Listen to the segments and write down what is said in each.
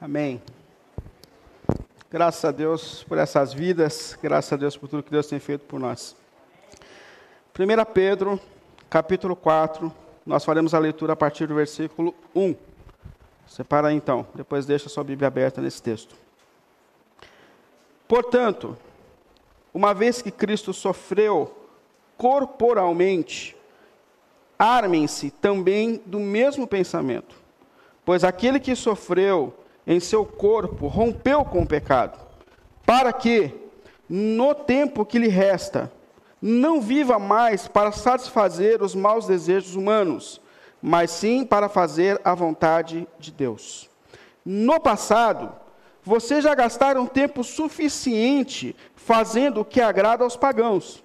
Amém. Graças a Deus por essas vidas, graças a Deus por tudo que Deus tem feito por nós. 1 Pedro, capítulo 4, nós faremos a leitura a partir do versículo 1. Separa então, depois deixa sua Bíblia aberta nesse texto. Portanto, uma vez que Cristo sofreu corporalmente, armem-se também do mesmo pensamento, pois aquele que sofreu em seu corpo rompeu com o pecado, para que, no tempo que lhe resta, não viva mais para satisfazer os maus desejos humanos, mas sim para fazer a vontade de Deus. No passado, vocês já gastaram tempo suficiente fazendo o que agrada aos pagãos.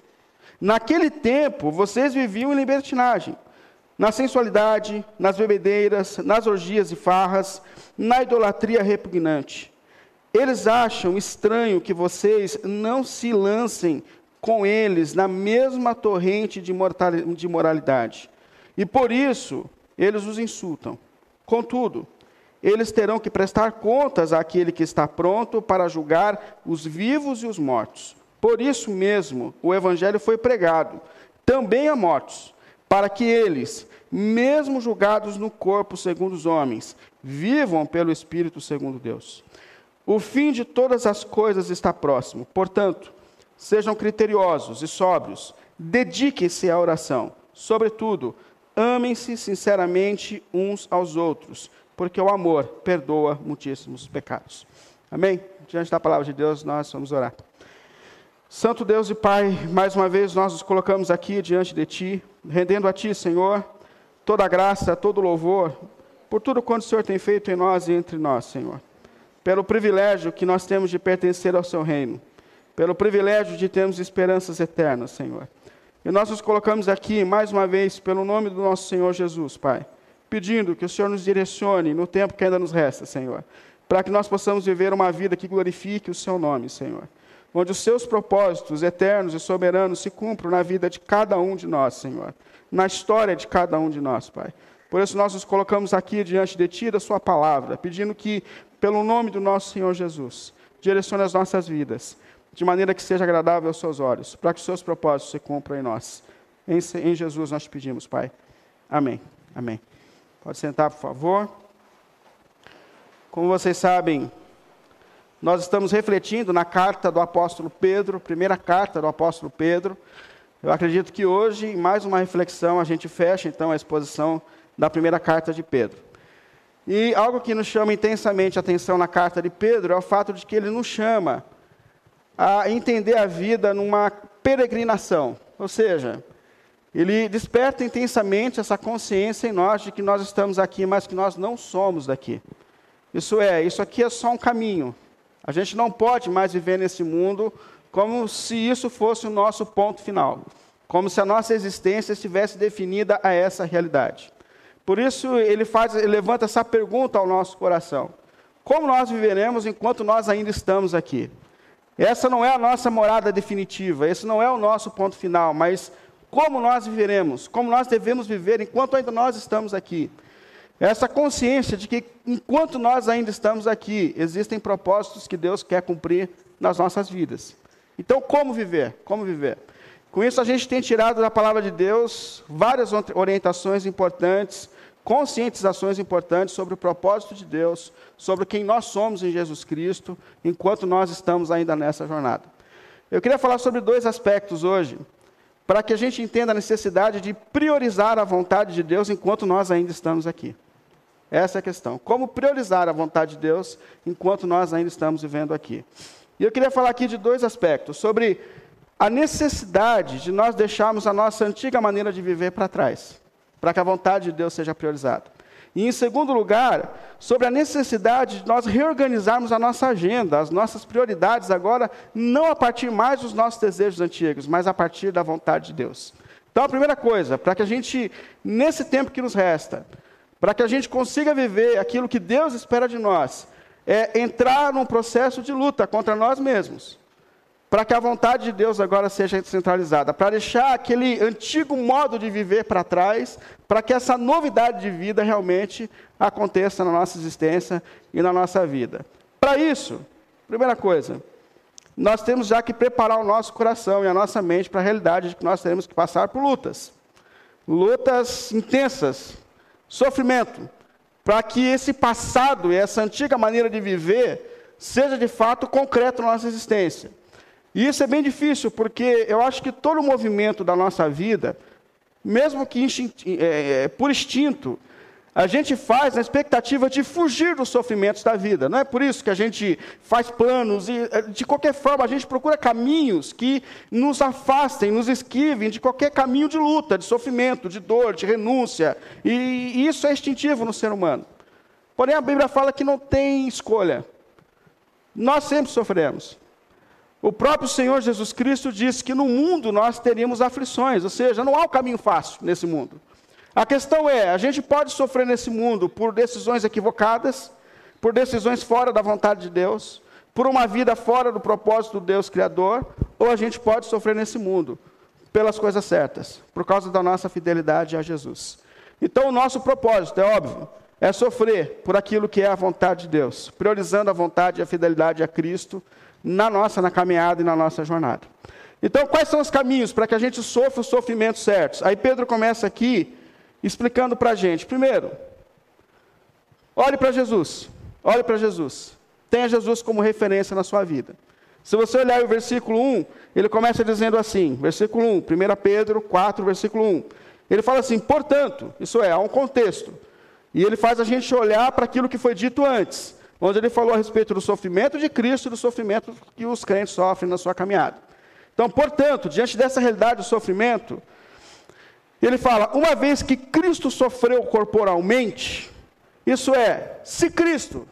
Naquele tempo, vocês viviam em libertinagem na sensualidade, nas bebedeiras, nas orgias e farras, na idolatria repugnante. Eles acham estranho que vocês não se lancem com eles na mesma torrente de moralidade. E por isso, eles os insultam. Contudo, eles terão que prestar contas àquele que está pronto para julgar os vivos e os mortos. Por isso mesmo, o evangelho foi pregado também a mortos para que eles, mesmo julgados no corpo segundo os homens, vivam pelo Espírito segundo Deus. O fim de todas as coisas está próximo. Portanto, sejam criteriosos e sóbrios, dediquem-se à oração. Sobretudo, amem-se sinceramente uns aos outros, porque o amor perdoa muitíssimos pecados. Amém? Diante da palavra de Deus, nós vamos orar. Santo Deus e Pai, mais uma vez nós nos colocamos aqui diante de Ti, rendendo a Ti, Senhor, toda a graça, todo o louvor, por tudo quanto o Senhor tem feito em nós e entre nós, Senhor. Pelo privilégio que nós temos de pertencer ao Seu reino, pelo privilégio de termos esperanças eternas, Senhor. E nós nos colocamos aqui, mais uma vez, pelo nome do nosso Senhor Jesus, Pai, pedindo que o Senhor nos direcione no tempo que ainda nos resta, Senhor, para que nós possamos viver uma vida que glorifique o Seu nome, Senhor onde os seus propósitos eternos e soberanos se cumpram na vida de cada um de nós, Senhor, na história de cada um de nós, Pai. Por isso nós nos colocamos aqui diante de Ti, da Sua palavra, pedindo que, pelo nome do nosso Senhor Jesus, direcione as nossas vidas, de maneira que seja agradável aos Seus olhos, para que os Seus propósitos se cumpram em nós. Em, em Jesus nós pedimos, Pai. Amém. Amém. Pode sentar, por favor. Como vocês sabem, nós estamos refletindo na carta do apóstolo Pedro, primeira carta do apóstolo Pedro. Eu acredito que hoje, em mais uma reflexão, a gente fecha então a exposição da primeira carta de Pedro. E algo que nos chama intensamente a atenção na carta de Pedro é o fato de que ele nos chama a entender a vida numa peregrinação. Ou seja, ele desperta intensamente essa consciência em nós de que nós estamos aqui, mas que nós não somos daqui. Isso é, isso aqui é só um caminho. A gente não pode mais viver nesse mundo como se isso fosse o nosso ponto final, como se a nossa existência estivesse definida a essa realidade. Por isso ele faz, ele levanta essa pergunta ao nosso coração: como nós viveremos enquanto nós ainda estamos aqui? Essa não é a nossa morada definitiva, esse não é o nosso ponto final, mas como nós viveremos, como nós devemos viver enquanto ainda nós estamos aqui. Essa consciência de que enquanto nós ainda estamos aqui, existem propósitos que Deus quer cumprir nas nossas vidas. Então, como viver? Como viver? Com isso, a gente tem tirado da palavra de Deus várias orientações importantes, conscientizações importantes sobre o propósito de Deus, sobre quem nós somos em Jesus Cristo, enquanto nós estamos ainda nessa jornada. Eu queria falar sobre dois aspectos hoje, para que a gente entenda a necessidade de priorizar a vontade de Deus enquanto nós ainda estamos aqui. Essa é a questão. Como priorizar a vontade de Deus enquanto nós ainda estamos vivendo aqui? E eu queria falar aqui de dois aspectos: sobre a necessidade de nós deixarmos a nossa antiga maneira de viver para trás, para que a vontade de Deus seja priorizada. E, em segundo lugar, sobre a necessidade de nós reorganizarmos a nossa agenda, as nossas prioridades agora, não a partir mais dos nossos desejos antigos, mas a partir da vontade de Deus. Então, a primeira coisa, para que a gente, nesse tempo que nos resta, para que a gente consiga viver aquilo que Deus espera de nós, é entrar num processo de luta contra nós mesmos, para que a vontade de Deus agora seja centralizada, para deixar aquele antigo modo de viver para trás, para que essa novidade de vida realmente aconteça na nossa existência e na nossa vida. Para isso, primeira coisa, nós temos já que preparar o nosso coração e a nossa mente para a realidade de que nós teremos que passar por lutas. Lutas intensas, sofrimento, para que esse passado e essa antiga maneira de viver seja de fato concreto na nossa existência. E isso é bem difícil, porque eu acho que todo o movimento da nossa vida, mesmo que é, é, por instinto, a gente faz na expectativa de fugir dos sofrimentos da vida. Não é por isso que a gente faz planos e, é, de qualquer forma, a gente procura caminhos que nos afastem, nos esquivem de qualquer caminho de luta, de sofrimento, de dor, de renúncia. E, e isso é instintivo no ser humano. Porém, a Bíblia fala que não tem escolha. Nós sempre sofremos. O próprio Senhor Jesus Cristo disse que no mundo nós teríamos aflições, ou seja, não há um caminho fácil nesse mundo. A questão é: a gente pode sofrer nesse mundo por decisões equivocadas, por decisões fora da vontade de Deus, por uma vida fora do propósito do Deus Criador, ou a gente pode sofrer nesse mundo pelas coisas certas, por causa da nossa fidelidade a Jesus. Então, o nosso propósito, é óbvio, é sofrer por aquilo que é a vontade de Deus, priorizando a vontade e a fidelidade a Cristo na nossa na caminhada e na nossa jornada. Então, quais são os caminhos para que a gente sofra os sofrimentos certos? Aí Pedro começa aqui explicando para a gente. Primeiro, olhe para Jesus. Olhe para Jesus. Tenha Jesus como referência na sua vida. Se você olhar o versículo 1, ele começa dizendo assim, versículo 1, 1 Pedro 4, versículo 1. Ele fala assim, portanto, isso é, há um contexto. E ele faz a gente olhar para aquilo que foi dito antes onde ele falou a respeito do sofrimento de Cristo e do sofrimento que os crentes sofrem na sua caminhada. Então, portanto, diante dessa realidade do sofrimento, ele fala: uma vez que Cristo sofreu corporalmente, isso é, se Cristo,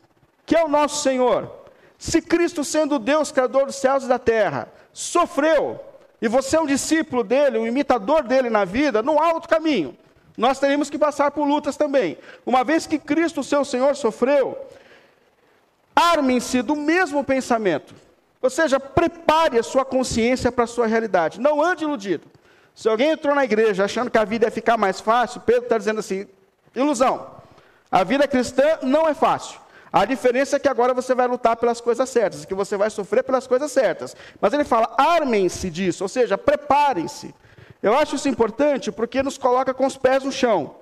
que é o nosso Senhor, se Cristo, sendo Deus, Criador dos céus e da terra, sofreu, e você é um discípulo dele, um imitador dele na vida, não há outro caminho. Nós teremos que passar por lutas também. Uma vez que Cristo, seu Senhor, sofreu, Armem-se do mesmo pensamento. Ou seja, prepare a sua consciência para a sua realidade. Não ande iludido. Se alguém entrou na igreja achando que a vida ia ficar mais fácil, Pedro está dizendo assim: ilusão. A vida cristã não é fácil. A diferença é que agora você vai lutar pelas coisas certas, que você vai sofrer pelas coisas certas. Mas ele fala: armem-se disso, ou seja, preparem-se. Eu acho isso importante porque nos coloca com os pés no chão.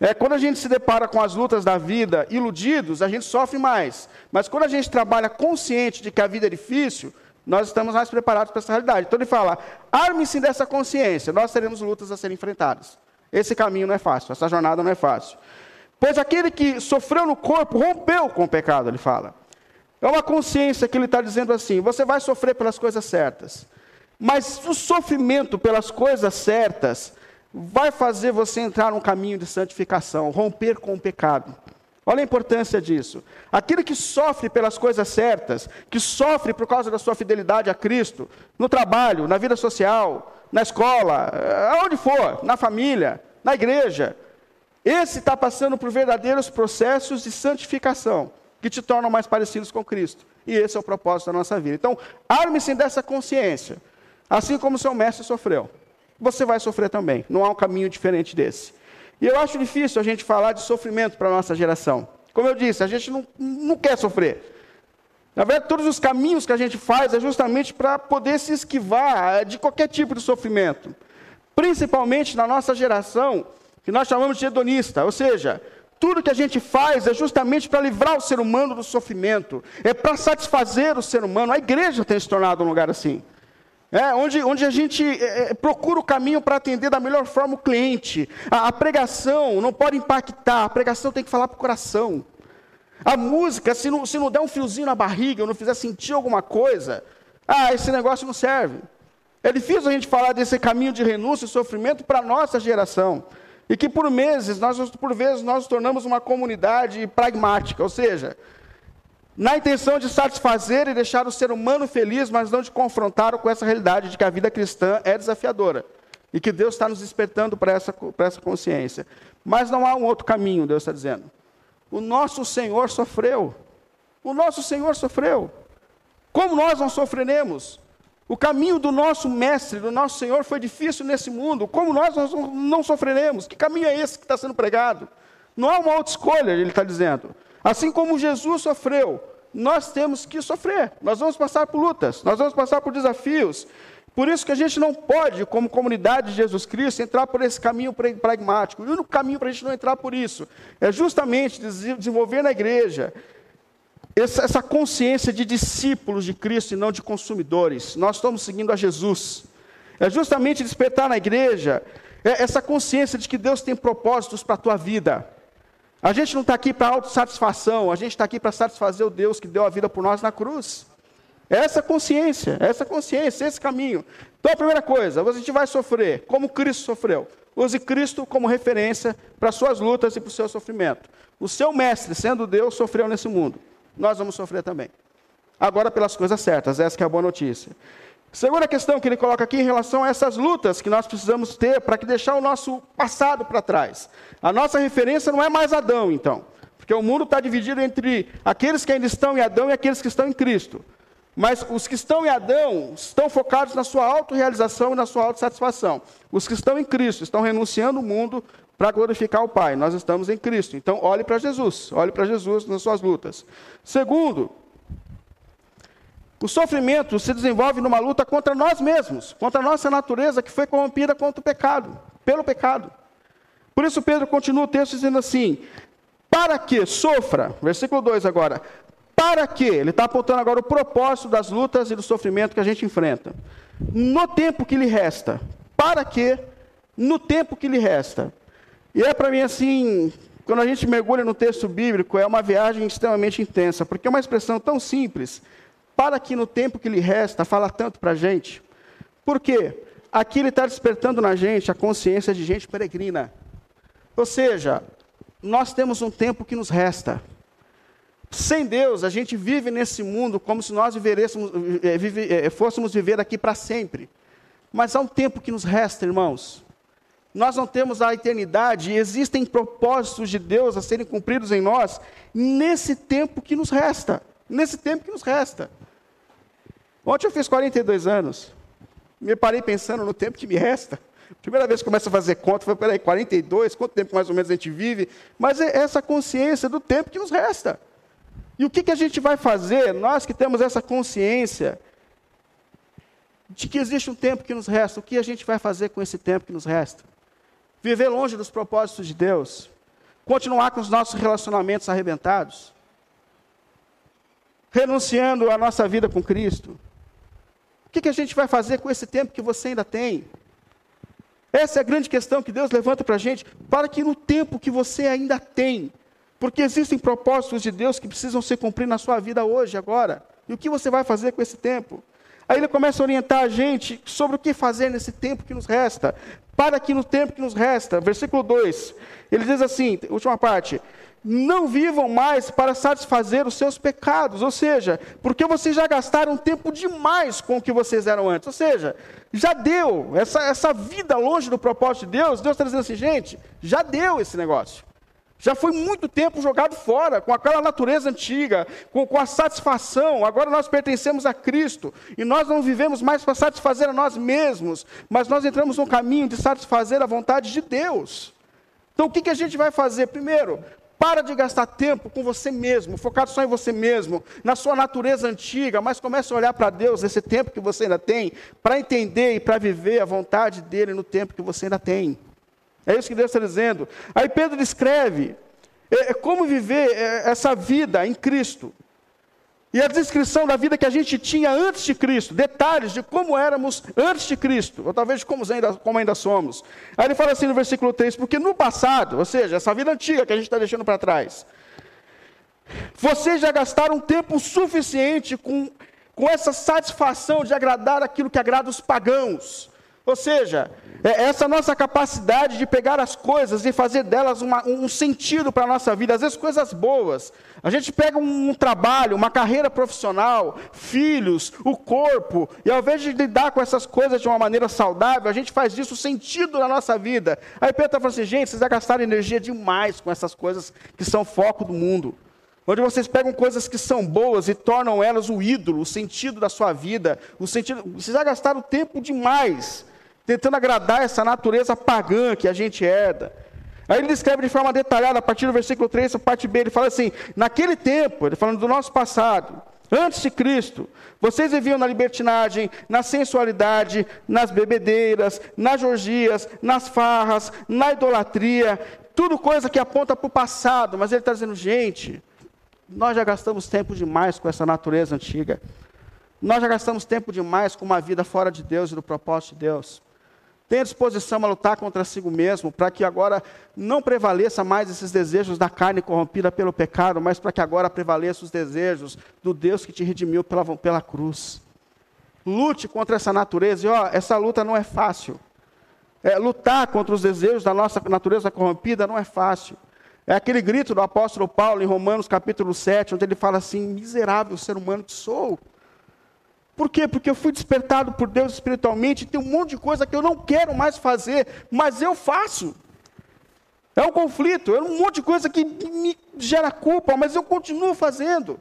É, quando a gente se depara com as lutas da vida iludidos, a gente sofre mais. Mas quando a gente trabalha consciente de que a vida é difícil, nós estamos mais preparados para essa realidade. Então ele fala: arme-se dessa consciência, nós teremos lutas a serem enfrentadas. Esse caminho não é fácil, essa jornada não é fácil. Pois aquele que sofreu no corpo rompeu com o pecado, ele fala. É uma consciência que ele está dizendo assim: você vai sofrer pelas coisas certas. Mas o sofrimento pelas coisas certas vai fazer você entrar num caminho de santificação, romper com o pecado. Olha a importância disso. Aquele que sofre pelas coisas certas, que sofre por causa da sua fidelidade a Cristo, no trabalho, na vida social, na escola, eh, aonde for, na família, na igreja, esse está passando por verdadeiros processos de santificação, que te tornam mais parecidos com Cristo. E esse é o propósito da nossa vida. Então, arme-se dessa consciência, assim como seu mestre sofreu você vai sofrer também. Não há um caminho diferente desse. E eu acho difícil a gente falar de sofrimento para a nossa geração. Como eu disse, a gente não, não quer sofrer. Na verdade, todos os caminhos que a gente faz é justamente para poder se esquivar de qualquer tipo de sofrimento. Principalmente na nossa geração, que nós chamamos de hedonista, ou seja, tudo que a gente faz é justamente para livrar o ser humano do sofrimento, é para satisfazer o ser humano. A igreja tem se tornado um lugar assim. É, onde, onde a gente é, é, procura o caminho para atender da melhor forma o cliente. A, a, pregação não pode impactar, a pregação tem que falar para o coração. A música, se não, se não der um fiozinho na barriga, ou não fizer sentir alguma coisa, ah, esse negócio não serve. É difícil a gente falar desse caminho de renúncia e sofrimento para a nossa geração. E que por meses, nós, por vezes, nós nos tornamos uma comunidade pragmática, ou seja, na intenção de satisfazer e deixar o ser humano feliz, mas não de confrontar com essa realidade de que a vida cristã é desafiadora e que Deus está nos despertando para essa, para essa consciência. Mas não há um outro caminho, Deus está dizendo. O nosso Senhor sofreu. O nosso Senhor sofreu. Como nós não sofreremos? O caminho do nosso mestre, do nosso Senhor, foi difícil nesse mundo. Como nós não sofreremos? Que caminho é esse que está sendo pregado? Não há uma outra escolha, ele está dizendo. Assim como Jesus sofreu, nós temos que sofrer. Nós vamos passar por lutas, nós vamos passar por desafios. Por isso que a gente não pode, como comunidade de Jesus Cristo, entrar por esse caminho pragmático. O único caminho para a gente não entrar por isso é justamente desenvolver na igreja essa, essa consciência de discípulos de Cristo e não de consumidores. Nós estamos seguindo a Jesus. É justamente despertar na igreja é essa consciência de que Deus tem propósitos para a tua vida. A gente não está aqui para autossatisfação, a gente está aqui para satisfazer o Deus que deu a vida por nós na cruz. Essa consciência, essa consciência, esse caminho. Então, a primeira coisa, a gente vai sofrer como Cristo sofreu. Use Cristo como referência para suas lutas e para o seu sofrimento. O seu mestre, sendo Deus, sofreu nesse mundo. Nós vamos sofrer também. Agora, pelas coisas certas, essa é a boa notícia. Segunda questão que ele coloca aqui em relação a essas lutas que nós precisamos ter para que deixar o nosso passado para trás. A nossa referência não é mais Adão, então. Porque o mundo está dividido entre aqueles que ainda estão em Adão e aqueles que estão em Cristo. Mas os que estão em Adão estão focados na sua autorrealização e na sua autossatisfação. Os que estão em Cristo estão renunciando o mundo para glorificar o Pai. Nós estamos em Cristo. Então, olhe para Jesus. Olhe para Jesus nas suas lutas. Segundo, o sofrimento se desenvolve numa luta contra nós mesmos, contra a nossa natureza que foi corrompida contra o pecado, pelo pecado. Por isso, Pedro continua o texto dizendo assim: para que sofra, versículo 2 agora, para que? Ele está apontando agora o propósito das lutas e do sofrimento que a gente enfrenta. No tempo que lhe resta. Para que? No tempo que lhe resta. E é para mim assim, quando a gente mergulha no texto bíblico, é uma viagem extremamente intensa, porque é uma expressão tão simples. Para que no tempo que lhe resta, fala tanto para a gente. Por quê? Aqui ele está despertando na gente a consciência de gente peregrina. Ou seja, nós temos um tempo que nos resta. Sem Deus, a gente vive nesse mundo como se nós é, vive, é, fôssemos viver aqui para sempre. Mas há um tempo que nos resta, irmãos. Nós não temos a eternidade e existem propósitos de Deus a serem cumpridos em nós nesse tempo que nos resta. Nesse tempo que nos resta. Ontem eu fiz 42 anos. Me parei pensando no tempo que me resta. Primeira vez que começo a fazer conta, foi, peraí, 42, quanto tempo mais ou menos a gente vive? Mas é essa consciência do tempo que nos resta. E o que, que a gente vai fazer, nós que temos essa consciência de que existe um tempo que nos resta, o que a gente vai fazer com esse tempo que nos resta? Viver longe dos propósitos de Deus? Continuar com os nossos relacionamentos arrebentados? Renunciando à nossa vida com Cristo? O que, que a gente vai fazer com esse tempo que você ainda tem? Essa é a grande questão que Deus levanta para a gente, para que no tempo que você ainda tem, porque existem propósitos de Deus que precisam ser cumpridos na sua vida hoje, agora. E o que você vai fazer com esse tempo? Aí ele começa a orientar a gente sobre o que fazer nesse tempo que nos resta. Para que no tempo que nos resta, versículo 2, ele diz assim, última parte: não vivam mais para satisfazer os seus pecados, ou seja, porque vocês já gastaram tempo demais com o que vocês eram antes, ou seja, já deu, essa, essa vida longe do propósito de Deus, Deus está dizendo assim, gente, já deu esse negócio. Já foi muito tempo jogado fora, com aquela natureza antiga, com, com, a satisfação. Agora nós pertencemos a Cristo. E nós não vivemos mais para satisfazer a nós mesmos, mas nós entramos no caminho de satisfazer a vontade de Deus. Então o que, que a gente vai fazer? Primeiro, para de gastar tempo com você mesmo, focado só em você mesmo, na sua natureza antiga, mas comece a olhar para Deus esse tempo que você ainda tem, para entender e para viver a vontade dele no tempo que você ainda tem. É isso que Deus está dizendo. Aí Pedro descreve é, é como viver é, essa vida em Cristo. E a descrição da vida que a gente tinha antes de Cristo, detalhes de como éramos antes de Cristo, ou talvez como ainda, como ainda somos. Aí ele fala assim no versículo 3: porque no passado, ou seja, essa vida antiga que a gente está deixando para trás, vocês já gastaram tempo suficiente com, com essa satisfação de agradar aquilo que agrada os pagãos. Ou seja, é essa nossa capacidade de pegar as coisas e fazer delas uma, um sentido para a nossa vida, às vezes coisas boas. A gente pega um, um, trabalho, uma carreira profissional, filhos, o corpo, e ao invés de lidar com essas coisas de uma maneira saudável, a gente faz disso sentido na nossa vida. Aí Pedro está falando assim, gente, vocês já gastaram energia demais com essas coisas que são foco do mundo. onde vocês pegam coisas que são boas e tornam elas o ídolo, o sentido da sua vida, o sentido. Vocês já gastaram tempo demais tentando agradar essa natureza pagã que a gente herda. Aí ele descreve de forma detalhada, a partir do versículo 3, a parte B, ele fala assim: naquele tempo, ele falando do nosso passado, antes de Cristo, vocês viviam na libertinagem, na sensualidade, nas bebedeiras, nas orgias, nas farras, na idolatria, tudo coisa que aponta para o passado, mas ele está dizendo, gente, nós já gastamos tempo demais com essa natureza antiga. Nós já gastamos tempo demais com uma vida fora de Deus e do propósito de Deus. Tenha disposição a lutar contra si mesmo, para que agora não prevaleça mais esses desejos da carne corrompida pelo pecado, mas para que agora prevaleça os desejos do Deus que te redimiu pela, pela cruz. Lute contra essa natureza, e ó, essa luta não é fácil. É, lutar contra os desejos da nossa natureza corrompida não é fácil. É aquele grito do apóstolo Paulo em Romanos capítulo 7, onde ele fala assim: miserável ser humano que sou. Por quê? Porque eu fui despertado por Deus espiritualmente, tem um monte de coisa que eu não quero mais fazer, mas eu faço. É um conflito, é um monte de coisa que me gera culpa, mas eu continuo fazendo.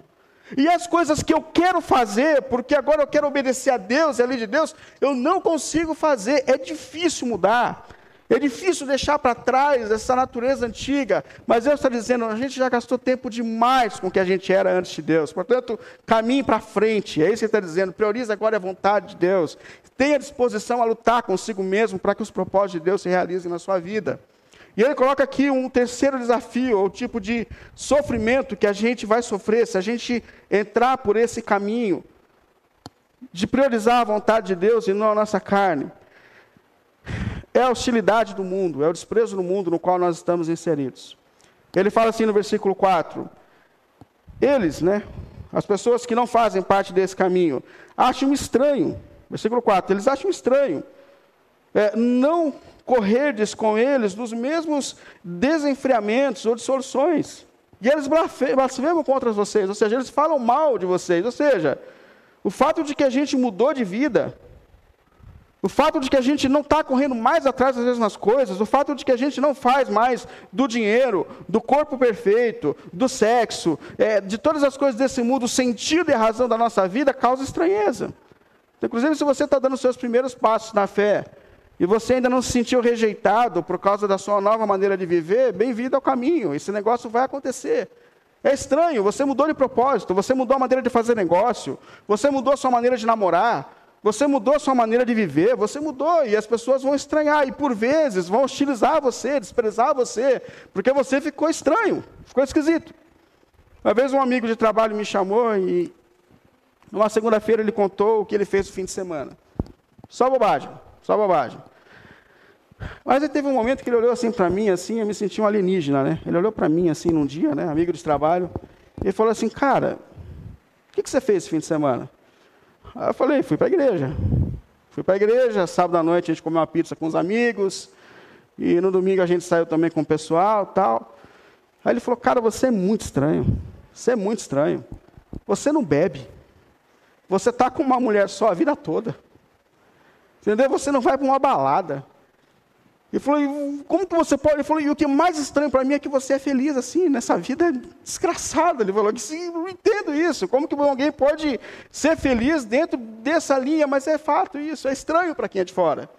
E as coisas que eu quero fazer, porque agora eu quero obedecer a Deus a lei de Deus, eu não consigo fazer, é difícil mudar. É difícil deixar para trás essa natureza antiga, mas Deus está dizendo: a gente já gastou tempo demais com o que a gente era antes de Deus. Portanto, caminhe para frente. É isso que ele está dizendo. Priorize agora a vontade de Deus. Tenha disposição a lutar consigo mesmo para que os propósitos de Deus se realizem na sua vida. E ele coloca aqui um terceiro desafio, ou tipo de sofrimento que a gente vai sofrer se a gente entrar por esse caminho de priorizar a vontade de Deus e não a nossa carne é a hostilidade do mundo, é o desprezo do mundo no qual nós estamos inseridos. Ele fala assim no versículo 4: Eles, né, as pessoas que não fazem parte desse caminho, acham estranho, versículo 4, eles acham estranho é, não correrdes com eles nos mesmos desenfreamentos ou dissoluções. E eles blasfemam contra vocês, ou seja, eles falam mal de vocês. Ou seja, o fato de que a gente mudou de vida, o fato de que a gente não está correndo mais atrás das mesmas coisas, o fato de que a gente não faz mais do dinheiro, do corpo perfeito, do sexo, é, de todas as coisas desse mundo, o sentido e a razão da nossa vida, causa estranheza. Inclusive, se você está dando os seus primeiros passos na fé e você ainda não se sentiu rejeitado por causa da sua nova maneira de viver, bem-vindo ao caminho, esse negócio vai acontecer. É estranho, você mudou de propósito, você mudou a maneira de fazer negócio, você mudou a sua maneira de namorar, você mudou sua maneira de viver, você mudou, e as pessoas vão estranhar, e por vezes vão hostilizar você, desprezar você, porque você ficou estranho, ficou esquisito. Uma vez um amigo de trabalho me chamou e, numa segunda-feira, ele contou o que ele fez no fim de semana. Só bobagem, só bobagem. Mas aí teve um momento que ele olhou assim para mim, assim, eu me senti um alienígena, né? Ele olhou para mim assim num dia, né, amigo de trabalho, e falou assim, cara, o que, que você fez esse fim de semana? Aí eu falei, fui para a igreja. Fui para a igreja, sábado à noite a gente comeu uma pizza com os amigos, e no domingo a gente saiu também com o pessoal tal. Aí ele falou, cara, você é muito estranho. Você é muito estranho. Você não bebe. Você está com uma mulher só a vida toda. Entendeu? Você não vai para uma balada. Ele falou, como que você pode? Ele falou, e o que é mais estranho para mim é que você é feliz assim, nessa vida desgraçada. Ele falou, sim, não entendo isso. Como que alguém pode ser feliz dentro dessa linha? Mas é fato isso, é estranho para quem é de fora.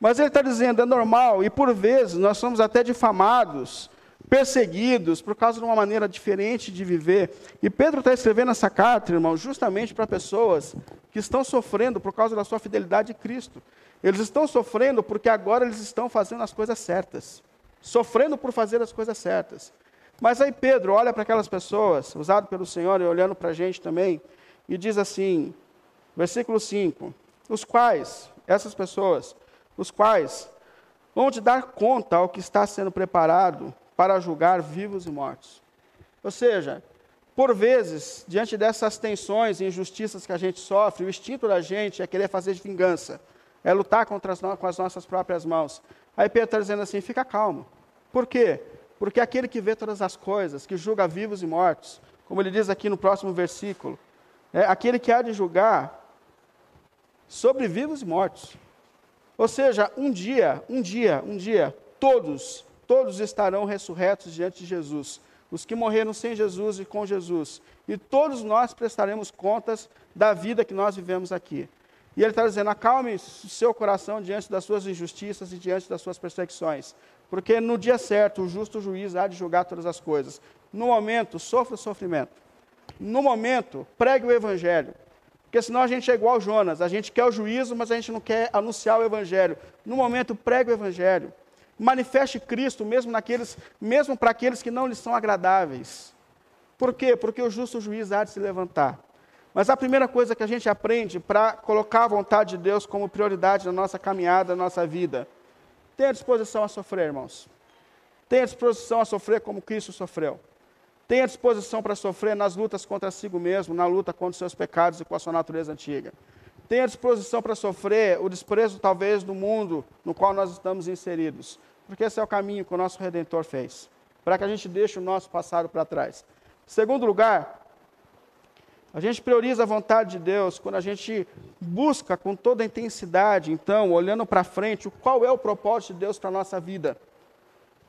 Mas ele está dizendo, é normal, e por vezes nós somos até difamados, perseguidos, por causa de uma maneira diferente de viver. E Pedro está escrevendo essa carta, irmão, justamente para pessoas que estão sofrendo por causa da sua fidelidade a Cristo. Eles estão sofrendo porque agora eles estão fazendo as coisas certas. Sofrendo por fazer as coisas certas. Mas aí Pedro olha para aquelas pessoas, usado pelo Senhor e olhando para a gente também, e diz assim, versículo 5: Os quais, essas pessoas, os quais vão te dar conta ao que está sendo preparado para julgar vivos e mortos. Ou seja, por vezes, diante dessas tensões e injustiças que a gente sofre, o instinto da gente é querer fazer vingança é lutar contra as, com as nossas próprias mãos. Aí Pedro está dizendo assim: fica calmo. Por quê? Porque aquele que vê todas as coisas, que julga vivos e mortos, como ele diz aqui no próximo versículo, é aquele que há de julgar sobre vivos e mortos. Ou seja, um dia, um dia, um dia, todos, todos estarão ressurretos diante de Jesus. os que morreram sem Jesus e com Jesus. E todos nós prestaremos contas da vida que nós vivemos aqui. E ele está dizendo: acalme seu coração diante das suas injustiças e diante das suas perseguições. Porque no dia certo, o justo juiz há de julgar todas as coisas. No momento, sofra o sofrimento. No momento, pregue o evangelho. Porque senão a gente é igual Jonas, a gente quer o juízo, mas a gente não quer anunciar o evangelho. No momento, pregue o evangelho. Manifeste Cristo mesmo naqueles, mesmo para aqueles que não lhes são agradáveis. Por quê? Porque o justo juiz há de se levantar. Mas a primeira coisa que a gente aprende para colocar a vontade de Deus como prioridade na nossa caminhada, na nossa vida, tenha disposição a sofrer, irmãos. Tenha disposição a sofrer como Cristo sofreu. Tenha disposição para sofrer nas lutas contra si mesmo, na luta contra os seus pecados e com a sua natureza antiga. Tenha disposição para sofrer o desprezo, talvez, do mundo no qual nós estamos inseridos. Porque esse é o caminho que o nosso Redentor fez. Para que a gente deixe o nosso passado para trás. Segundo lugar, a gente prioriza a vontade de Deus quando a gente busca com toda a intensidade, então, olhando para frente, qual é o propósito de Deus para a nossa vida.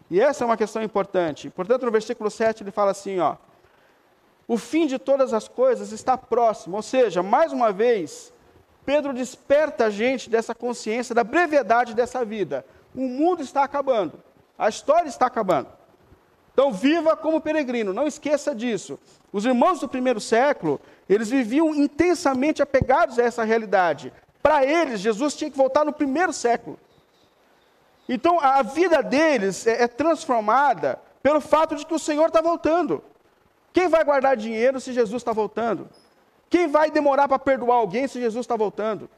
E essa é uma questão importante. Portanto, no versículo 7 ele fala assim, ó: O fim de todas as coisas está próximo, ou seja, mais uma vez, Pedro desperta a gente dessa consciência da brevidade dessa vida. O mundo está acabando. A história está acabando. Então, viva como peregrino, não esqueça disso. Os irmãos do primeiro século, eles viviam intensamente apegados a essa realidade. Para eles, Jesus tinha que voltar no primeiro século. Então a vida deles é, é transformada pelo fato de que o Senhor está voltando. Quem vai guardar dinheiro se Jesus está voltando? Quem vai demorar para perdoar alguém se Jesus está voltando?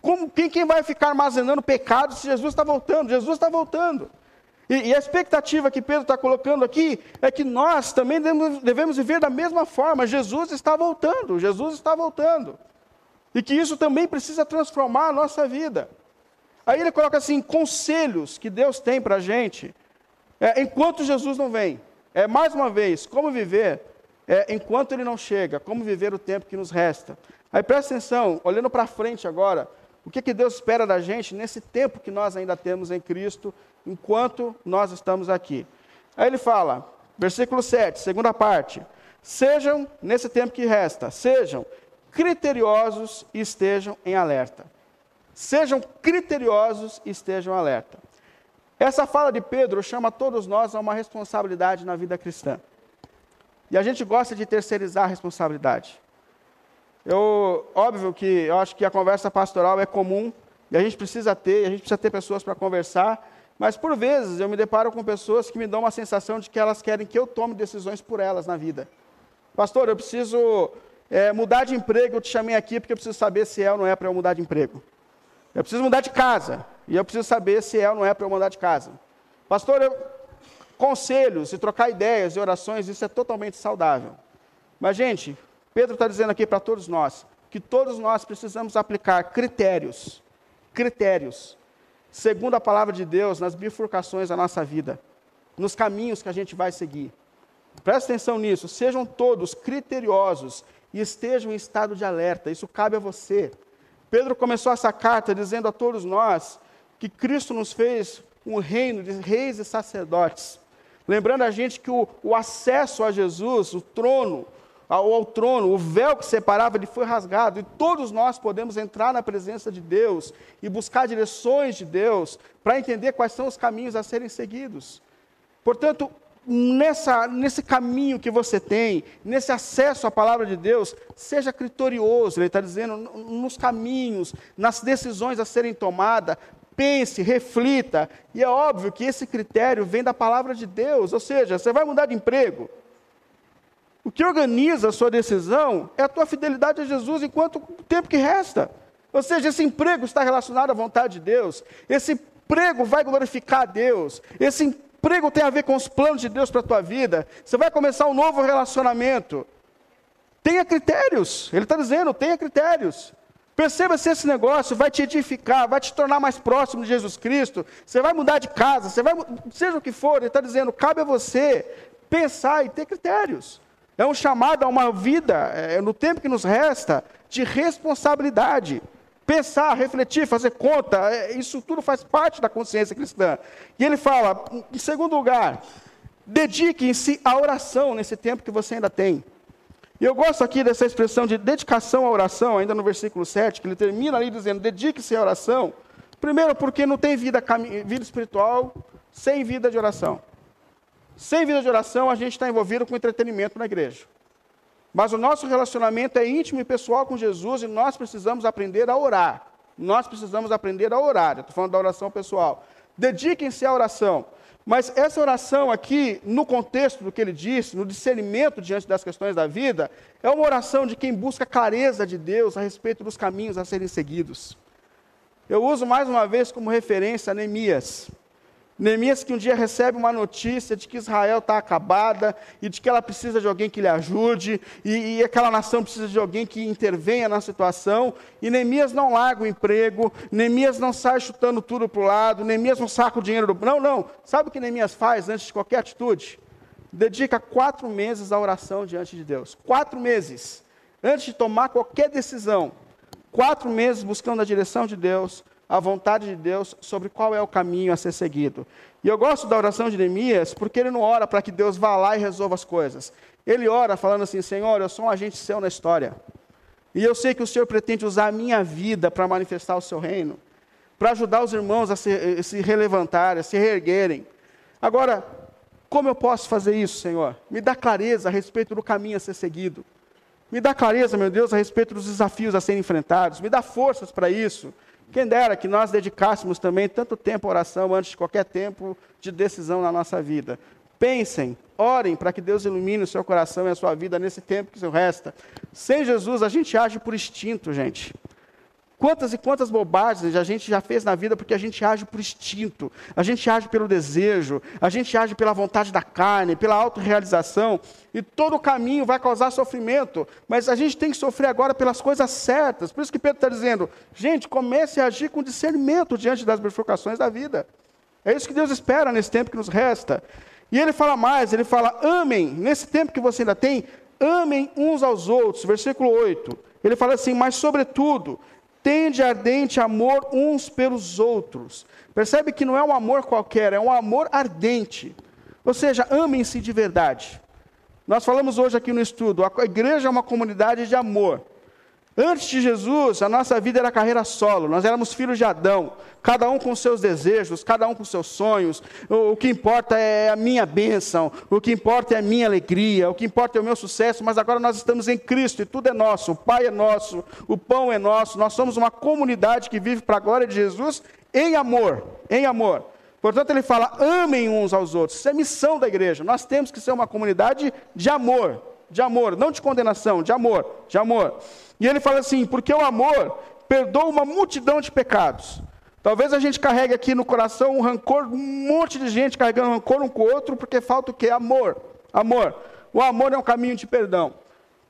Como, quem, quem vai ficar armazenando pecados se Jesus está voltando? Jesus está voltando. E, e, a expectativa que Pedro está colocando aqui é que nós também devemos, devemos viver da mesma forma. Jesus está voltando, Jesus está voltando. E que isso também precisa transformar a nossa vida. Aí ele coloca assim: conselhos que Deus tem para a gente, é, enquanto Jesus não vem. É, mais uma vez, como viver é, enquanto ele não chega, como viver o tempo que nos resta. Aí presta atenção, olhando para frente agora, o que, que Deus espera da gente nesse tempo que nós ainda temos em Cristo, enquanto nós estamos aqui. Aí ele fala, versículo 7, segunda parte: Sejam, nesse tempo que resta, sejam criteriosos e estejam em alerta. Sejam criteriosos e estejam alerta. Essa fala de Pedro chama todos nós a uma responsabilidade na vida cristã. E a gente gosta de terceirizar a responsabilidade. Eu, óbvio que eu acho que a conversa pastoral é comum e a gente precisa ter, a gente precisa ter pessoas para conversar, mas por vezes eu me deparo com pessoas que me dão uma sensação de que elas querem que eu tome decisões por elas na vida. Pastor, eu preciso é, mudar de emprego, eu te chamei aqui porque eu preciso saber se é ou não é para eu mudar de emprego. Eu preciso mudar de casa. E eu preciso saber se é ou não é para eu mudar de casa. Pastor, eu, conselhos e trocar ideias e orações, isso é totalmente saudável. Mas, gente, Pedro está dizendo aqui para todos nós que todos nós precisamos aplicar critérios, critérios, segundo a palavra de Deus, nas bifurcações da nossa vida, nos caminhos que a gente vai seguir. Presta atenção nisso, sejam todos criteriosos e estejam em estado de alerta, isso cabe a você. Pedro começou essa carta dizendo a todos nós que Cristo nos fez um reino de reis e sacerdotes. Lembrando a gente que o, o acesso a Jesus, o trono, ao, ao, trono, o véu que separava, ele foi rasgado, e todos nós podemos entrar na presença de Deus e buscar direções de Deus para entender quais são os caminhos a serem seguidos. Portanto, nessa, nesse caminho que você tem, nesse acesso à palavra de Deus, seja criterioso, ele está dizendo, nos caminhos, nas decisões a serem tomadas, pense, reflita. E é óbvio que esse critério vem da palavra de Deus, ou seja, você vai mudar de emprego. O que organiza a sua decisão é a tua fidelidade a Jesus enquanto o tempo que resta. Ou seja, esse emprego está relacionado à vontade de Deus. Esse emprego vai glorificar a Deus. Esse emprego tem a ver com os planos de Deus para a tua vida. Você vai começar um novo relacionamento. Tenha critérios. Ele está dizendo, tenha critérios. Perceba se esse negócio vai te edificar, vai te tornar mais próximo de Jesus Cristo. Você vai mudar de casa, você vai, seja o que for, ele está dizendo, cabe a você pensar e ter critérios. É um chamado a uma vida, é, no tempo que nos resta, de responsabilidade. Pensar, refletir, fazer conta, é, isso tudo faz parte da consciência cristã. E ele fala, em segundo lugar, Dediquem-se à oração nesse tempo que você ainda tem. E eu gosto aqui dessa expressão de dedicação à oração, ainda no versículo 7, que ele termina ali dizendo: dedique-se à oração. Primeiro, porque não tem vida, vida espiritual sem vida de oração. Sem vida de oração, a gente está envolvido com entretenimento na igreja. Mas o nosso relacionamento é íntimo e pessoal com Jesus e nós precisamos aprender a orar. Nós precisamos aprender a orar. estou falando da oração pessoal. Dediquem-se à oração. Mas essa oração aqui, no contexto do que ele disse, no discernimento diante das questões da vida, é uma oração de quem busca clareza de Deus a respeito dos caminhos a serem seguidos. Eu uso mais uma vez como referência Neemias. Neemias que um dia recebe uma notícia de que Israel está acabada e de que ela precisa de alguém que lhe ajude e, e, aquela nação precisa de alguém que intervenha na situação. E Neemias não larga o emprego, Neemias não sai chutando tudo para o lado, Neemias não saca o dinheiro do... Não, não. Sabe o que Neemias faz antes de qualquer atitude? Dedica quatro meses à oração diante de Deus. Quatro meses. Antes de tomar qualquer decisão. Quatro meses buscando a direção de Deus a vontade de Deus sobre qual é o caminho a ser seguido. E eu gosto da oração de Neemias porque ele não ora para que Deus vá lá e resolva as coisas. Ele ora falando assim: Senhor, eu sou um agente seu na história. E eu sei que o Senhor pretende usar a minha vida para manifestar o seu reino, para ajudar os irmãos a se, a se relevantarem, a se reerguerem. Agora, como eu posso fazer isso, Senhor? Me dá clareza a respeito do caminho a ser seguido. Me dá clareza, meu Deus, a respeito dos desafios a serem enfrentados. Me dá forças para isso. Quem dera que nós dedicássemos também tanto tempo à oração antes de qualquer tempo de decisão na nossa vida. Pensem, orem para que Deus ilumine o seu coração e a sua vida nesse tempo que se resta. Sem Jesus, a gente age por instinto, gente. Quantas e quantas bobagens a gente já fez na vida porque a gente age por instinto, a gente age pelo desejo, a gente age pela vontade da carne, pela autorrealização, e todo o caminho vai causar sofrimento, mas a gente tem que sofrer agora pelas coisas certas. Por isso que Pedro está dizendo, gente, comece a agir com discernimento diante das bifurcações da vida. É isso que Deus espera nesse tempo que nos resta. E ele fala mais, ele fala, amem, nesse tempo que você ainda tem, amem uns aos outros. Versículo 8. Ele fala assim, mas sobretudo, tende ardente amor uns pelos outros. Percebe que não é um amor qualquer, é um amor ardente. Ou seja, amem-se de verdade. Nós falamos hoje aqui no estudo, a igreja é uma comunidade de amor. Antes de Jesus, a nossa vida era carreira solo, nós éramos filhos de Adão, cada um com seus desejos, cada um com seus sonhos. O, o, que importa é a minha bênção, o que importa é a minha alegria, o que importa é o meu sucesso, mas agora nós estamos em Cristo e tudo é nosso. O Pai é nosso, o pão é nosso, nós somos uma comunidade que vive para a glória de Jesus em amor, em amor. Portanto, ele fala: amem uns aos outros. Isso é missão da igreja. Nós temos que ser uma comunidade de amor, de amor, não de condenação, de amor, de amor. E ele fala assim: porque o amor perdoa uma multidão de pecados. Talvez a gente carregue aqui no coração um rancor, um monte de gente carregando rancor um com o outro, porque falta o quê? Amor. Amor. O amor é um caminho de perdão.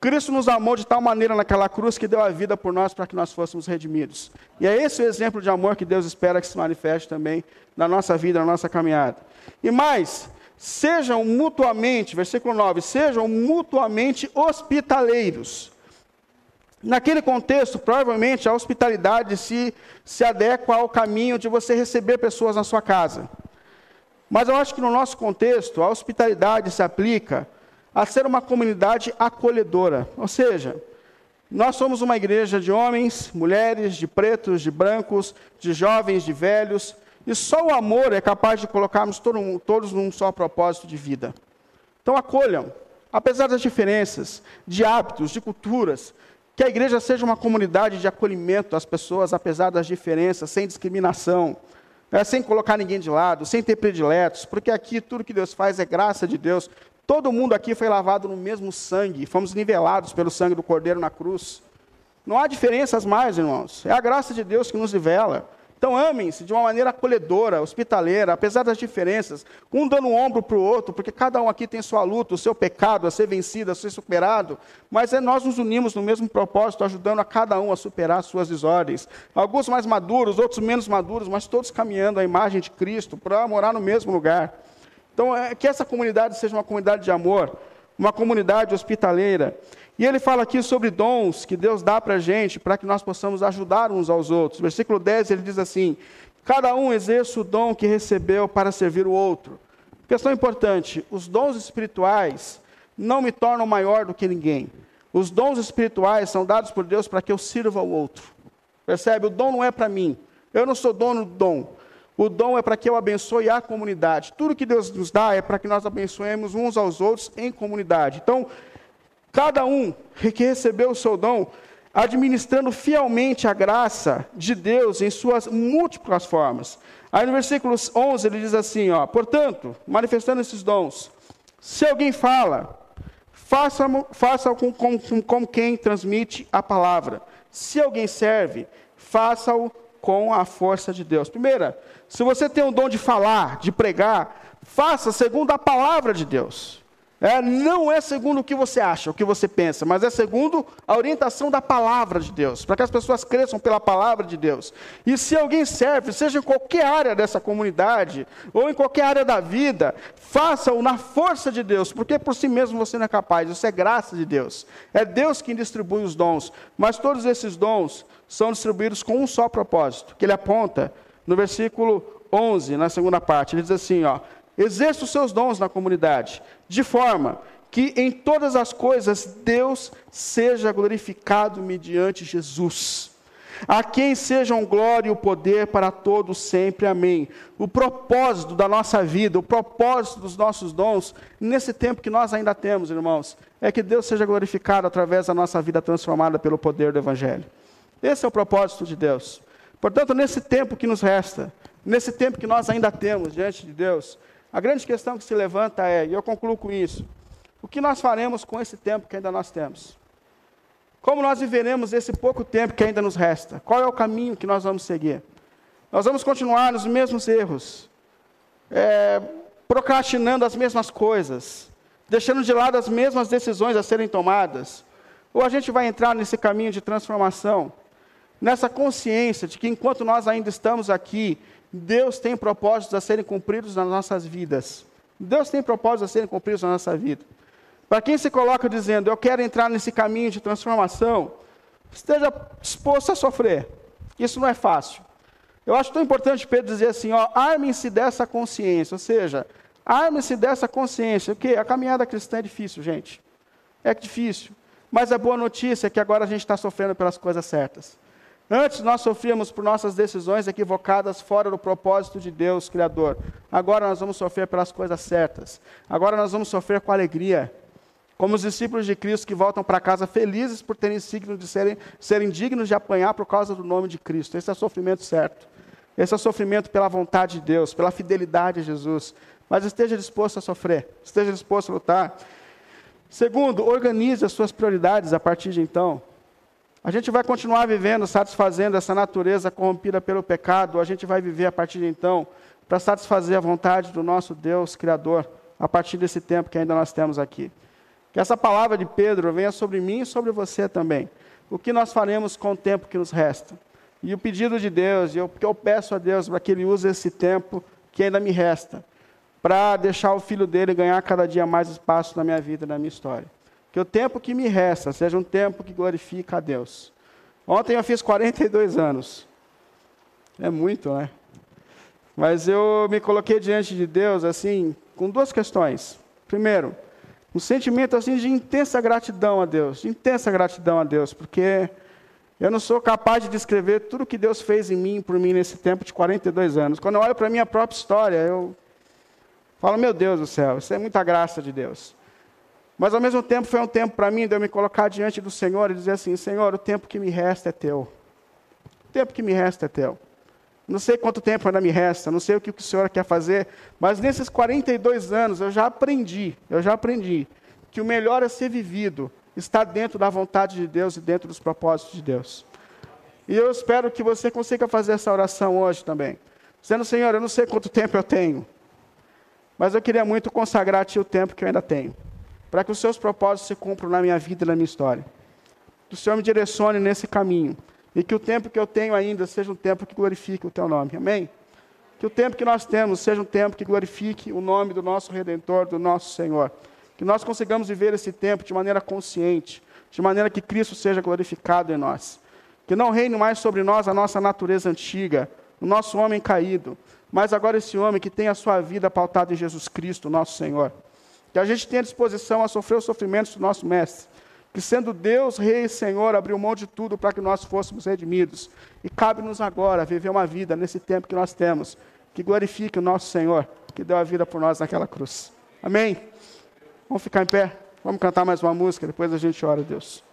Cristo nos amou de tal maneira naquela cruz que deu a vida por nós para que nós fôssemos redimidos. E é esse o exemplo de amor que Deus espera que se manifeste também na nossa vida, na nossa caminhada. E mais, sejam mutuamente, versículo 9, sejam mutuamente hospitaleiros Naquele contexto, provavelmente a hospitalidade se, se adequa ao caminho de você receber pessoas na sua casa. Mas eu acho que no nosso contexto, a hospitalidade se aplica a ser uma comunidade acolhedora. Ou seja, nós somos uma igreja de homens, mulheres, de pretos, de brancos, de jovens, de velhos, e só o amor é capaz de colocarmos todo, todos num só propósito de vida. Então acolham, apesar das diferenças de hábitos, de culturas, que a igreja seja uma comunidade de acolhimento às pessoas, apesar das diferenças, sem discriminação, é, sem colocar ninguém de lado, sem ter prediletos, porque aqui tudo que Deus faz é graça de Deus. Todo mundo aqui foi lavado no mesmo sangue, fomos nivelados pelo sangue do Cordeiro na cruz. Não há diferenças mais, irmãos. É a graça de Deus que nos nivela. Então amem-se de uma maneira acolhedora, hospitaleira, apesar das diferenças, um dando um ombro para o outro, porque cada um aqui tem sua luta, o seu pecado a ser vencido, a ser superado, mas é nós nos unimos no mesmo propósito, ajudando a cada um a superar suas desordens. Alguns mais maduros, outros menos maduros, mas todos caminhando à imagem de Cristo para morar no mesmo lugar. Então, é, que essa comunidade seja uma comunidade de amor, uma comunidade hospitaleira. E ele fala aqui sobre dons que Deus dá para a gente, para que nós possamos ajudar uns aos outros. Versículo 10 ele diz assim: Cada um exerce o dom que recebeu para servir o outro. Questão importante: os dons espirituais não me tornam maior do que ninguém. Os dons espirituais são dados por Deus para que eu sirva ao outro. Percebe? O dom não é para mim. Eu não sou dono do dom. O dom é para que eu abençoe a comunidade. Tudo que Deus nos dá é para que nós abençoemos uns aos outros em comunidade. Então, cada um que recebeu o seu dom, administrando fielmente a graça de Deus em suas múltiplas formas. Aí no versículo 11 ele diz assim, ó, portanto, manifestando esses dons, se alguém fala, faça, faça com, com, com, quem transmite a palavra. Se alguém serve, faça-o com a força de Deus. Primeira, se você tem o dom de falar, de pregar, faça segundo a palavra de Deus. É, não é segundo o que você acha, o que você pensa, mas é segundo a orientação da palavra de Deus, para que as pessoas cresçam pela palavra de Deus. E se alguém serve, seja em qualquer área dessa comunidade, ou em qualquer área da vida, faça-o na força de Deus, porque por si mesmo você não é capaz, isso é graça de Deus. É Deus quem distribui os dons, mas todos esses dons são distribuídos com um só propósito, que ele aponta no versículo 11, na segunda parte. Ele diz assim: ó, exerça os seus dons na comunidade, de forma que em todas as coisas Deus seja glorificado mediante Jesus. A quem sejam glória e o poder para todos sempre. Amém. O propósito da nossa vida, o propósito dos nossos dons, nesse tempo que nós ainda temos, irmãos, é que Deus seja glorificado através da nossa vida transformada pelo poder do Evangelho. Esse é o propósito de Deus. Portanto, nesse tempo que nos resta, nesse tempo que nós ainda temos diante de Deus, a grande questão que se levanta é, e eu concluo com isso, o que nós faremos com esse tempo que ainda nós temos? Como nós viveremos esse pouco tempo que ainda nos resta? Qual é o caminho que nós vamos seguir? Nós vamos continuar nos mesmos erros, é, procrastinando as mesmas coisas, deixando de lado as mesmas decisões a serem tomadas? Ou a gente vai entrar nesse caminho de transformação? nessa consciência de que enquanto nós ainda estamos aqui, Deus tem propósitos a serem cumpridos nas nossas vidas. Deus tem propósitos a serem cumpridos na nossa vida. Para quem se coloca dizendo, eu quero entrar nesse caminho de transformação, esteja disposto a sofrer. Isso não é fácil. Eu acho tão importante Pedro dizer assim, ó, armem-se dessa consciência, ou seja, armem-se dessa consciência. O que? A caminhada cristã é difícil, gente. É difícil. Mas a boa notícia é que agora a gente está sofrendo pelas coisas certas. Antes nós sofríamos por nossas decisões equivocadas fora do propósito de Deus, Criador. Agora nós vamos sofrer pelas coisas certas. Agora nós vamos sofrer com alegria. Como os discípulos de Cristo que voltam para casa felizes por terem signo de serem, serem dignos de apanhar por causa do nome de Cristo. Esse é o sofrimento certo. Esse é o sofrimento pela vontade de Deus, pela fidelidade a Jesus. Mas esteja disposto a sofrer, esteja disposto a lutar. Segundo, organize as suas prioridades a partir de então. A gente vai continuar vivendo, satisfazendo essa natureza corrompida pelo pecado, a gente vai viver a partir de então para satisfazer a vontade do nosso Deus Criador, a partir desse tempo que ainda nós temos aqui. Que essa palavra de Pedro venha sobre mim e sobre você também. O que nós faremos com o tempo que nos resta? E o pedido de Deus, e eu, que eu peço a Deus para que Ele use esse tempo que ainda me resta, para deixar o filho dele ganhar cada dia mais espaço na minha vida, na minha história. Que o tempo que me resta seja um tempo que glorifica a Deus. Ontem eu fiz 42 anos. É muito, né? Mas eu me coloquei diante de Deus assim, com duas questões. Primeiro, um sentimento assim de intensa gratidão a Deus, de intensa gratidão a Deus, porque eu não sou capaz de descrever tudo que Deus fez em mim, por mim, nesse tempo de 42 anos. Quando eu olho para a minha própria história, eu falo, meu Deus do céu, isso é muita graça de Deus. Mas ao mesmo tempo foi um tempo para mim de eu me colocar diante do Senhor e dizer assim: Senhor, o tempo que me resta é teu. O tempo que me resta é teu. Não sei quanto tempo ainda me resta, não sei o que o Senhor quer fazer, mas nesses 42 anos eu já aprendi, eu já aprendi que o melhor a ser vivido está dentro da vontade de Deus e dentro dos propósitos de Deus. E eu espero que você consiga fazer essa oração hoje também. Dizendo, Senhor, eu não sei quanto tempo eu tenho, mas eu queria muito consagrar a Ti o tempo que eu ainda tenho para que os seus propósitos se cumpram na minha vida e na minha história. Que o Senhor me direcione nesse caminho. E que o tempo que eu tenho ainda seja um tempo que glorifique o teu nome. Amém? Que o tempo que nós temos seja um tempo que glorifique o nome do nosso Redentor, do nosso Senhor. Que nós consigamos viver esse tempo de maneira consciente, de maneira que Cristo seja glorificado em nós. Que não reine mais sobre nós a nossa natureza antiga, o nosso homem caído, mas agora esse homem que tem a sua vida pautada em Jesus Cristo, nosso Senhor. Que a gente tenha disposição a sofrer os sofrimentos do nosso Mestre. Que sendo Deus, Rei e Senhor, abriu mão de tudo para que nós fôssemos redimidos. E cabe-nos agora viver uma vida nesse tempo que nós temos, que glorifique o nosso Senhor, que deu a vida por nós naquela cruz. Amém? Vamos ficar em pé? Vamos cantar mais uma música, depois a gente ora a Deus.